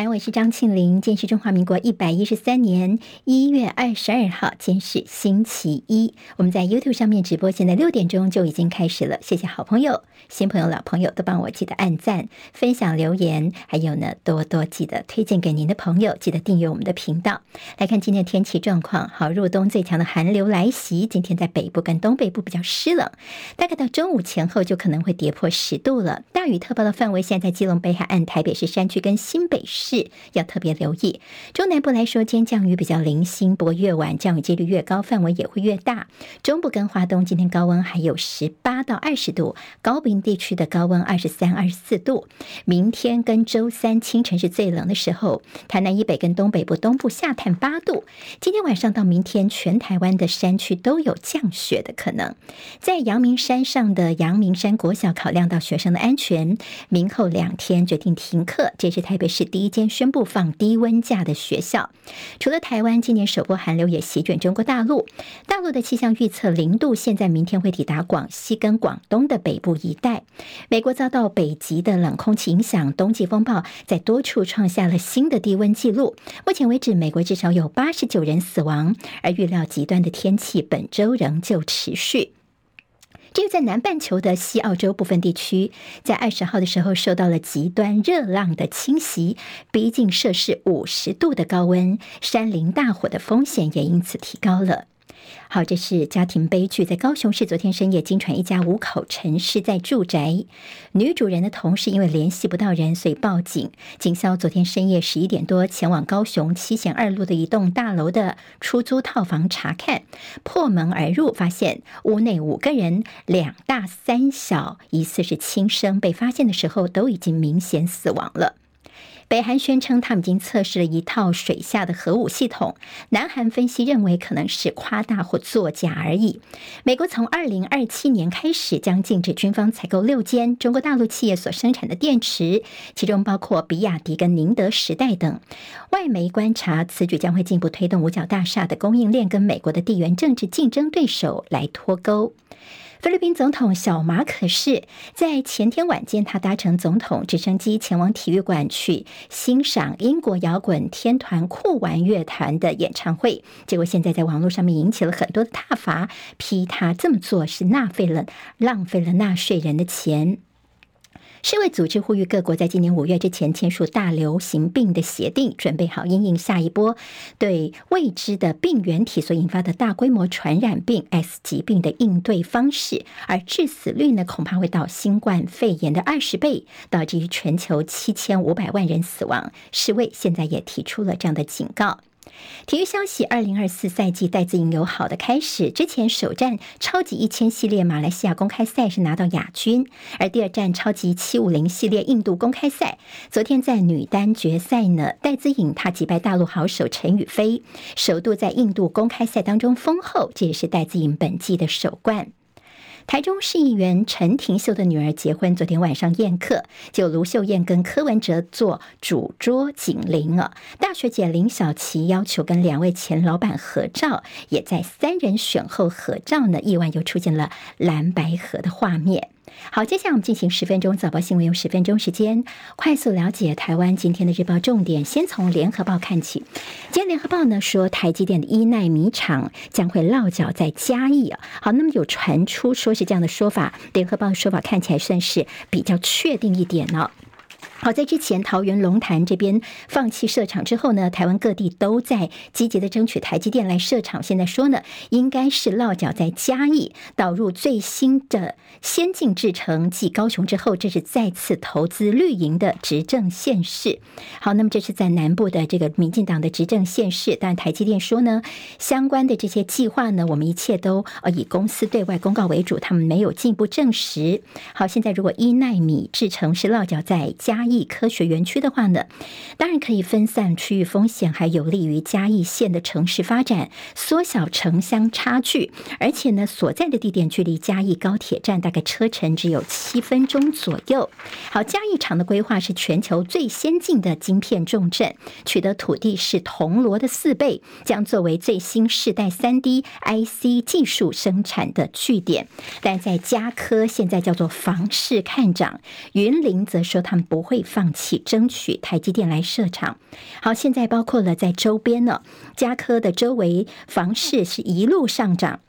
来，我是张庆玲。今天是中华民国一百一十三年一月二十二号，今天是星期一。我们在 YouTube 上面直播，现在六点钟就已经开始了。谢谢好朋友、新朋友、老朋友都帮我记得按赞、分享、留言，还有呢，多多记得推荐给您的朋友，记得订阅我们的频道。来看今天的天气状况，好，入冬最强的寒流来袭，今天在北部跟东北部比较湿冷，大概到中午前后就可能会跌破十度了。大雨特报的范围现在在基隆北海岸、台北市山区跟新北市。要特别留意，中南部来说，今天降雨比较零星，不过越晚降雨几率越高，范围也会越大。中部跟华东今天高温还有十八到二十度，高屏地区的高温二十三、二十四度。明天跟周三清晨是最冷的时候，台南以北跟东北部东部下探八度。今天晚上到明天，全台湾的山区都有降雪的可能。在阳明山上的阳明山国小，考量到学生的安全，明后两天决定停课。这是台北市第一。间宣布放低温假的学校，除了台湾，今年首波寒流也席卷中国大陆。大陆的气象预测，零度现在明天会抵达广西跟广东的北部一带。美国遭到北极的冷空气影响，冬季风暴在多处创下了新的低温纪录。目前为止，美国至少有八十九人死亡，而预料极端的天气本周仍旧持续。这个在南半球的西澳洲部分地区，在二十号的时候受到了极端热浪的侵袭，逼近摄氏五十度的高温，山林大火的风险也因此提高了。好，这是家庭悲剧，在高雄市昨天深夜，惊传一家五口沉尸在住宅，女主人的同事因为联系不到人，所以报警。警消昨天深夜十一点多前往高雄七贤二路的一栋大楼的出租套房查看，破门而入，发现屋内五个人，两大三小，疑似是轻生，被发现的时候都已经明显死亡了。北韩宣称，他们已经测试了一套水下的核武系统。南韩分析认为，可能是夸大或作假而已。美国从二零二七年开始将禁止军方采购六间中国大陆企业所生产的电池，其中包括比亚迪跟宁德时代等。外媒观察，此举将会进一步推动五角大厦的供应链跟美国的地缘政治竞争对手来脱钩。菲律宾总统小马可是在前天晚间，他搭乘总统直升机前往体育馆去欣赏英国摇滚天团酷玩乐团的演唱会，结果现在在网络上面引起了很多的挞伐，批他这么做是浪费了浪费了纳税人的钱。世卫组织呼吁各国在今年五月之前签署大流行病的协定，准备好因应下一波对未知的病原体所引发的大规模传染病 S 疾病的应对方式，而致死率呢，恐怕会到新冠肺炎的二十倍，导致于全球七千五百万人死亡。世卫现在也提出了这样的警告。体育消息：二零二四赛季戴资颖有好的开始。之前首战超级一千系列马来西亚公开赛是拿到亚军，而第二战超级七五零系列印度公开赛，昨天在女单决赛呢，戴资颖她击败大陆好手陈雨菲，首度在印度公开赛当中封后，这也是戴资颖本季的首冠。台中市议员陈廷秀的女儿结婚，昨天晚上宴客，就卢秀燕跟柯文哲做主桌警铃啊。大学姐林小琪要求跟两位前老板合照，也在三人选后合照呢，意外又出现了蓝白合的画面。好，接下来我们进行十分钟早报新闻，用十分钟时间快速了解台湾今天的日报重点。先从联合报看起，今天联合报呢说，台积电的一奈米厂将会落脚在嘉义啊。好，那么有传出说是这样的说法，联合报的说法看起来算是比较确定一点呢。好，在之前桃园龙潭这边放弃设厂之后呢，台湾各地都在积极的争取台积电来设厂。现在说呢，应该是落脚在嘉义，导入最新的先进制程，继高雄之后，这是再次投资绿营的执政县市。好，那么这是在南部的这个民进党的执政县市，但台积电说呢，相关的这些计划呢，我们一切都呃以公司对外公告为主，他们没有进一步证实。好，现在如果一奈米制程是落脚在嘉义。科学园区的话呢，当然可以分散区域风险，还有利于嘉义县的城市发展，缩小城乡差距。而且呢，所在的地点距离嘉义高铁站大概车程只有七分钟左右。好，嘉义厂的规划是全球最先进的晶片重镇，取得土地是铜锣的四倍，将作为最新世代三 D IC 技术生产的据点。但在嘉科现在叫做房市看涨，云林则说他们不会。放弃争取台积电来设厂。好，现在包括了在周边呢，嘉科的周围房市是一路上涨。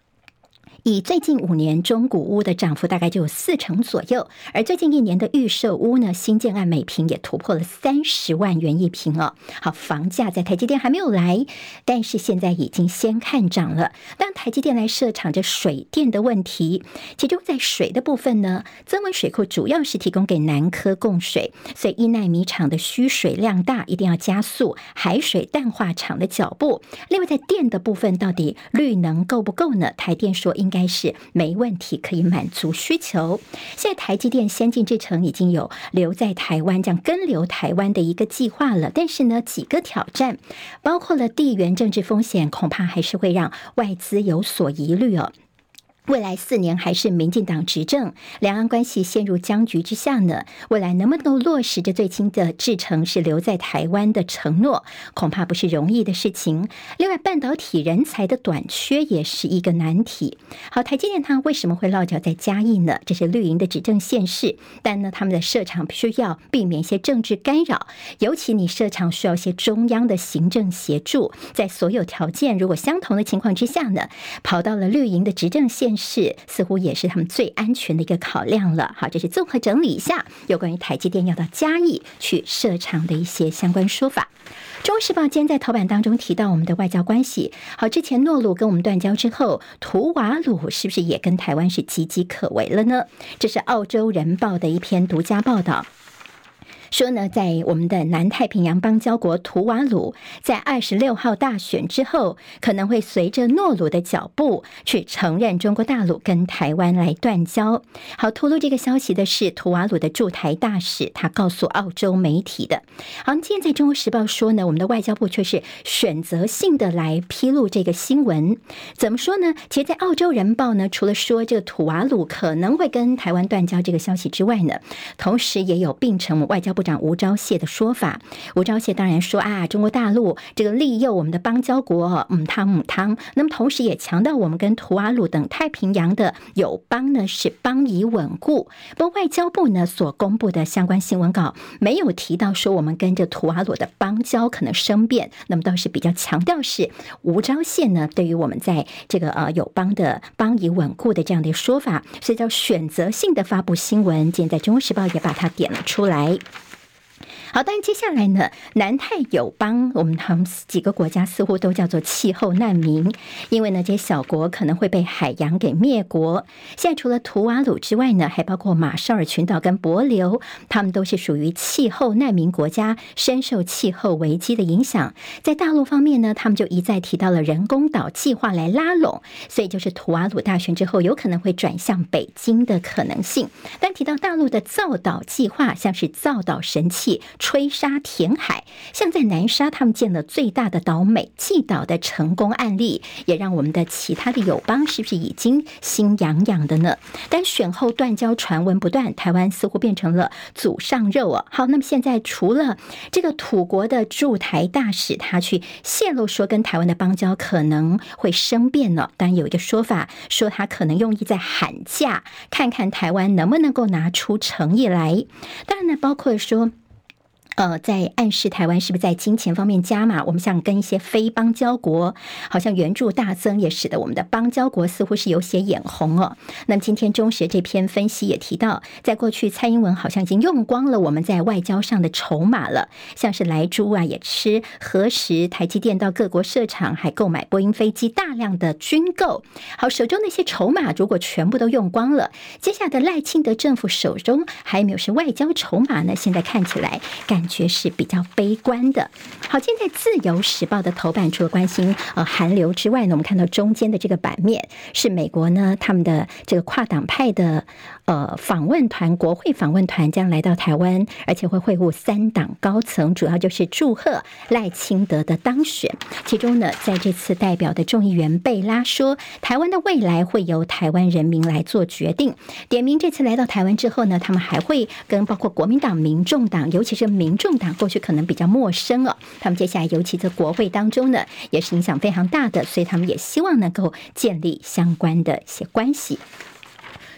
以最近五年中古屋的涨幅大概就有四成左右，而最近一年的预售屋呢，新建案每平也突破了三十万元一平哦。好，房价在台积电还没有来，但是现在已经先看涨了。当台积电来设厂，这水电的问题，其中在水的部分呢，增文水库主要是提供给南科供水，所以一奈米厂的需水量大，一定要加速海水淡化厂的脚步。另外，在电的部分，到底绿能够不够呢？台电说应。应该是没问题，可以满足需求。现在台积电先进制程已经有留在台湾，这样跟留台湾的一个计划了。但是呢，几个挑战，包括了地缘政治风险，恐怕还是会让外资有所疑虑哦。未来四年还是民进党执政，两岸关系陷入僵局之下呢？未来能不能落实这最轻的制程是留在台湾的承诺，恐怕不是容易的事情。另外，半导体人才的短缺也是一个难题。好，台积电它为什么会落脚在嘉义呢？这是绿营的执政县市，但呢，他们的设厂必须要避免一些政治干扰，尤其你设厂需要一些中央的行政协助，在所有条件如果相同的情况之下呢，跑到了绿营的执政县。是，似乎也是他们最安全的一个考量了。好，这是综合整理一下有关于台积电要到嘉义去设厂的一些相关说法。《中时报》今天在头版当中提到我们的外交关系。好，之前诺鲁跟我们断交之后，图瓦鲁是不是也跟台湾是岌岌可危了呢？这是《澳洲人报》的一篇独家报道。说呢，在我们的南太平洋邦交国图瓦鲁，在二十六号大选之后，可能会随着诺鲁的脚步去承认中国大陆跟台湾来断交。好，透露这个消息的是图瓦鲁的驻台大使，他告诉澳洲媒体的。好，今天在中国时报说呢，我们的外交部却是选择性的来披露这个新闻。怎么说呢？其实，在澳洲人报呢，除了说这个图瓦鲁可能会跟台湾断交这个消息之外呢，同时也有并称外交部。部长吴钊燮的说法，吴钊燮当然说啊，中国大陆这个利诱我们的邦交国母汤母汤，那么同时也强调我们跟图瓦鲁等太平洋的友邦呢是邦谊稳固。不过外交部呢所公布的相关新闻稿没有提到说我们跟着图瓦鲁的邦交可能生变，那么倒是比较强调是吴钊燮呢对于我们在这个呃友邦的邦谊稳固的这样的说法，所以叫选择性的发布新闻。今天在《中国时报》也把它点了出来。好，当然接下来呢，南太友邦，我们他们几个国家似乎都叫做气候难民，因为呢，这些小国可能会被海洋给灭国。现在除了图瓦鲁之外呢，还包括马绍尔群岛跟帛琉，他们都是属于气候难民国家，深受气候危机的影响。在大陆方面呢，他们就一再提到了人工岛计划来拉拢，所以就是图瓦鲁大选之后，有可能会转向北京的可能性。但提到大陆的造岛计划，像是造岛神器。吹沙填海，像在南沙，他们建了最大的岛美济岛的成功案例，也让我们的其他的友邦是不是已经心痒痒的呢？但选后断交传闻不断，台湾似乎变成了祖上肉啊。好，那么现在除了这个土国的驻台大使，他去泄露说跟台湾的邦交可能会生变呢？当然有一个说法说他可能用意在喊价，看看台湾能不能够拿出诚意来。当然呢，包括说。呃，在暗示台湾是不是在金钱方面加码？我们想跟一些非邦交国，好像援助大增，也使得我们的邦交国似乎是有些眼红哦。那么今天中时这篇分析也提到，在过去蔡英文好像已经用光了我们在外交上的筹码了，像是莱猪啊，也吃核食，台积电到各国设厂，还购买波音飞机，大量的军购。好，手中那些筹码如果全部都用光了，接下来的赖清德政府手中还有没有是外交筹码呢？现在看起来感。感觉是比较悲观的。好，现在《自由时报》的头版除了关心呃韩流之外呢，我们看到中间的这个版面是美国呢他们的这个跨党派的呃访问团，国会访问团将来到台湾，而且会会晤三党高层，主要就是祝贺赖清德的当选。其中呢，在这次代表的众议员贝拉说，台湾的未来会由台湾人民来做决定。点名这次来到台湾之后呢，他们还会跟包括国民党、民众党，尤其是民众党过去可能比较陌生哦，他们接下来尤其在国会当中呢，也是影响非常大的，所以他们也希望能够建立相关的一些关系。《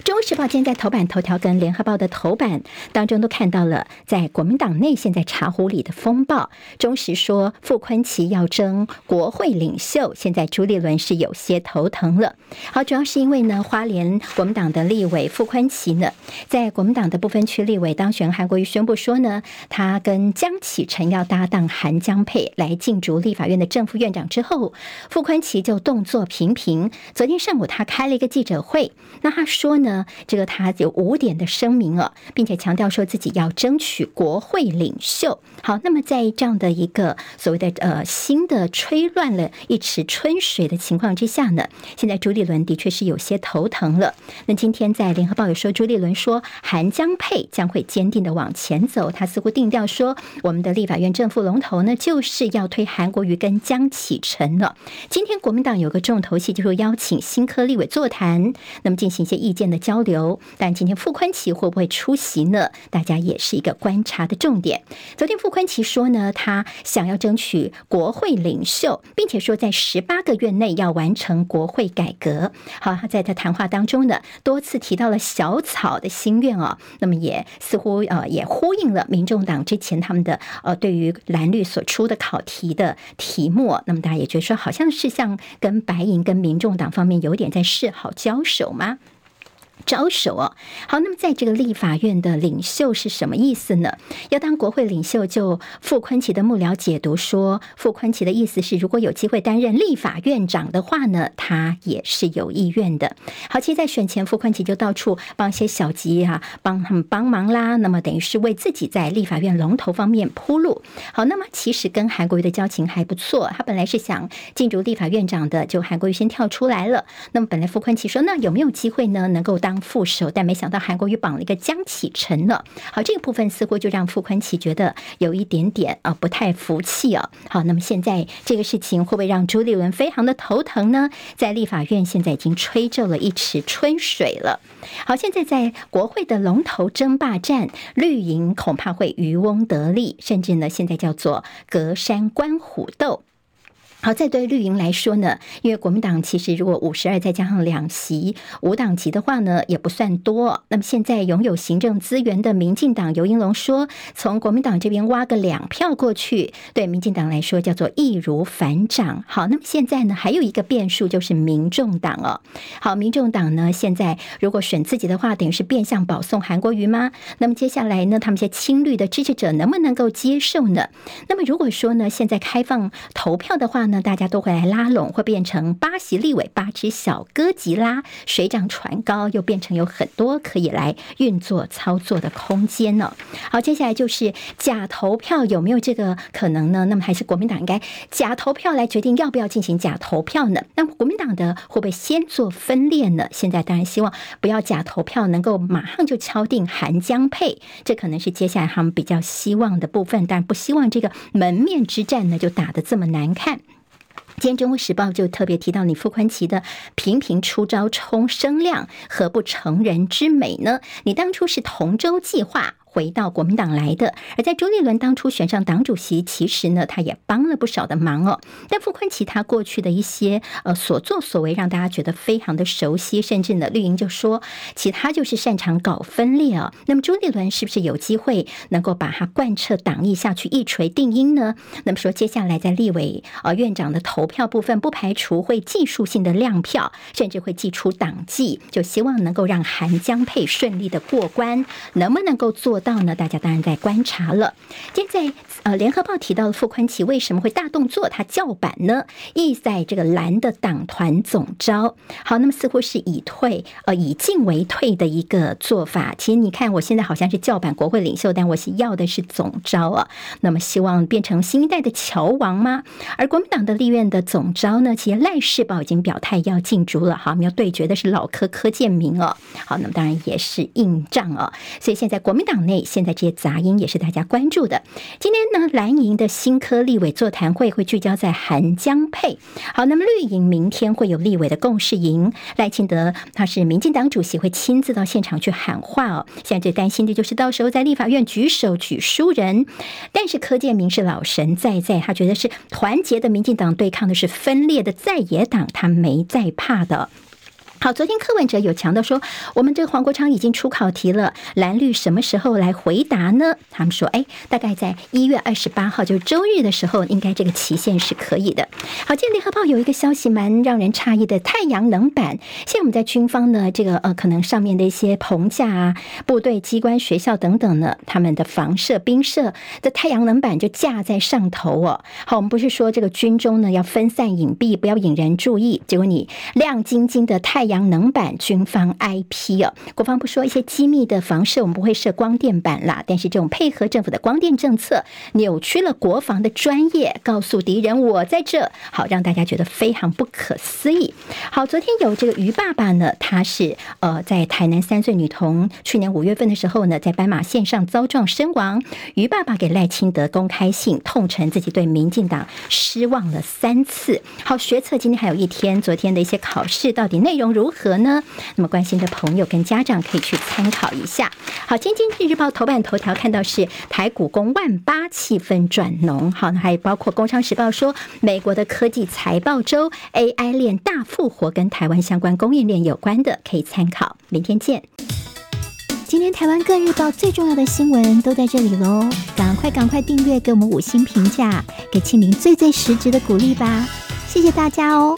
中时报今天在头版头条跟联合报的头版当中都看到了，在国民党内现在茶壶里的风暴。中时说傅崐萁要争国会领袖，现在朱立伦是有些头疼了。好，主要是因为呢，花莲国民党的立委傅崐萁呢，在国民党的部分区立委当选，韩国瑜宣布说呢，他跟江启臣要搭档韩江佩来竞逐立法院的正副院长之后，傅崐萁就动作频频。昨天上午他开了一个记者会，那他说呢，这个他有五点的声明哦，并且强调说自己要争取国会领袖。好，那么在这样的一个所谓的呃新的吹乱了一池春水的情况之下呢，现在朱立伦的确是有些头疼了。那今天在联合报有说，朱立伦说韩江配将会坚定的往前走，他似乎定调说，我们的立法院正副龙头呢就是要推韩国瑜跟江启臣了。今天国民党有个重头戏，就是邀请新科立委座谈，那么进行一些意见的交流。但今天傅崐萁会不会出席呢？大家也是一个观察的重点。昨天傅崐萁说呢，他想要争取国会领袖，并且说在十八个月内要完成国会改革。好，他在他谈话当中呢，多次提到了小草的心愿哦。那么也似乎呃也呼应了民众党之前他们的呃对于蓝绿所出的考题的题目。那么大家也觉得说，好像是像跟白银跟民众党方面有点在示好交手吗？招手哦，好，那么在这个立法院的领袖是什么意思呢？要当国会领袖，就傅昆萁的幕僚解读说，傅昆萁的意思是，如果有机会担任立法院长的话呢，他也是有意愿的。好，其实，在选前，傅昆萁就到处帮一些小吉啊，帮他们帮忙啦，那么等于是为自己在立法院龙头方面铺路。好，那么其实跟韩国瑜的交情还不错，他本来是想进入立法院长的，就韩国瑜先跳出来了。那么本来傅昆萁说，那有没有机会呢？能够当副手，但没想到韩国瑜绑了一个江启臣了。好，这个部分似乎就让傅崐萁觉得有一点点啊不太服气啊。好，那么现在这个事情会不会让朱立伦非常的头疼呢？在立法院现在已经吹皱了一池春水了。好，现在在国会的龙头争霸战，绿营恐怕会渔翁得利，甚至呢现在叫做隔山观虎斗。好，在对绿营来说呢，因为国民党其实如果五十二再加上两席五党籍的话呢，也不算多。那么现在拥有行政资源的民进党游盈龙说，从国民党这边挖个两票过去，对民进党来说叫做易如反掌。好，那么现在呢，还有一个变数就是民众党哦。好，民众党呢，现在如果选自己的话，等于是变相保送韩国瑜吗？那么接下来呢，他们些亲绿的支持者能不能够接受呢？那么如果说呢，现在开放投票的话呢，那大家都会来拉拢，会变成八席立委八只小哥吉拉，水涨船高，又变成有很多可以来运作操作的空间呢。好，接下来就是假投票有没有这个可能呢？那么还是国民党应该假投票来决定要不要进行假投票呢？那国民党的会不会先做分裂呢？现在当然希望不要假投票，能够马上就敲定韩江配，这可能是接下来他们比较希望的部分，但不希望这个门面之战呢就打得这么难看。今天《中国时报》就特别提到你傅宽奇的频频出招冲声量，何不成人之美呢？你当初是同舟计划。回到国民党来的，而在朱立伦当初选上党主席，其实呢，他也帮了不少的忙哦。但傅崐萁他过去的一些呃所作所为，让大家觉得非常的熟悉，甚至呢，绿营就说，其他就是擅长搞分裂、哦。那么朱立伦是不是有机会能够把他贯彻党意下去，一锤定音呢？那么说接下来在立委呃院长的投票部分，不排除会技术性的亮票，甚至会祭出党纪，就希望能够让韩江配顺利的过关，能不能够做到呢？大家当然在观察了。现在呃，联合报提到了傅宽奇为什么会大动作，他叫板呢？意在这个蓝的党团总招。好，那么似乎是以退呃以进为退的一个做法。其实你看，我现在好像是叫板国会领袖，但我是要的是总招啊。那么希望变成新一代的乔王吗？而国民党的立院的总招呢？其实赖士葆已经表态要进驻了。好，我们要对决的是老柯柯建铭哦。好，那么当然也是硬仗哦。所以现在国民党内。现在这些杂音也是大家关注的。今天呢，蓝营的新科立委座谈会会聚焦在韩江配。好，那么绿营明天会有立委的共识营，赖清德他是民进党主席，会亲自到现场去喊话哦。现在最担心的就是到时候在立法院举手举输人。但是柯建铭是老神在在，他觉得是团结的民进党对抗的是分裂的在野党，他没在怕的。好，昨天柯文哲有强调说，我们这个黄国昌已经出考题了，蓝绿什么时候来回答呢？他们说，哎，大概在一月二十八号，就是周日的时候，应该这个期限是可以的。好，今天联合报有一个消息蛮让人诧异的，太阳能板，现在我们在军方呢，这个呃，可能上面的一些棚架啊，部队、机关、学校等等呢，他们的房舍、兵舍的太阳能板就架在上头哦。好，我们不是说这个军中呢要分散隐蔽，不要引人注意，结果你亮晶晶的太阳。阳能板军方 IP 哦，国防部说一些机密的房舍我们不会设光电板啦，但是这种配合政府的光电政策，扭曲了国防的专业，告诉敌人我在这，好让大家觉得非常不可思议。好，昨天有这个于爸爸呢，他是呃在台南三岁女童去年五月份的时候呢，在斑马线上遭撞身亡。于爸爸给赖清德公开信，痛陈自己对民进党失望了三次。好，学测今天还有一天，昨天的一些考试到底内容如何呢？那么关心的朋友跟家长可以去参考一下。好，今天《经济日报》头版头条看到是台股攻万八，气氛转浓。好，那还有包括《工商时报》说美国的科技财报周 AI 链大复活，跟台湾相关供应链有关的可以参考。明天见。今天台湾各日报最重要的新闻都在这里喽，赶快赶快订阅，给我们五星评价，给庆玲最最实质的鼓励吧。谢谢大家哦。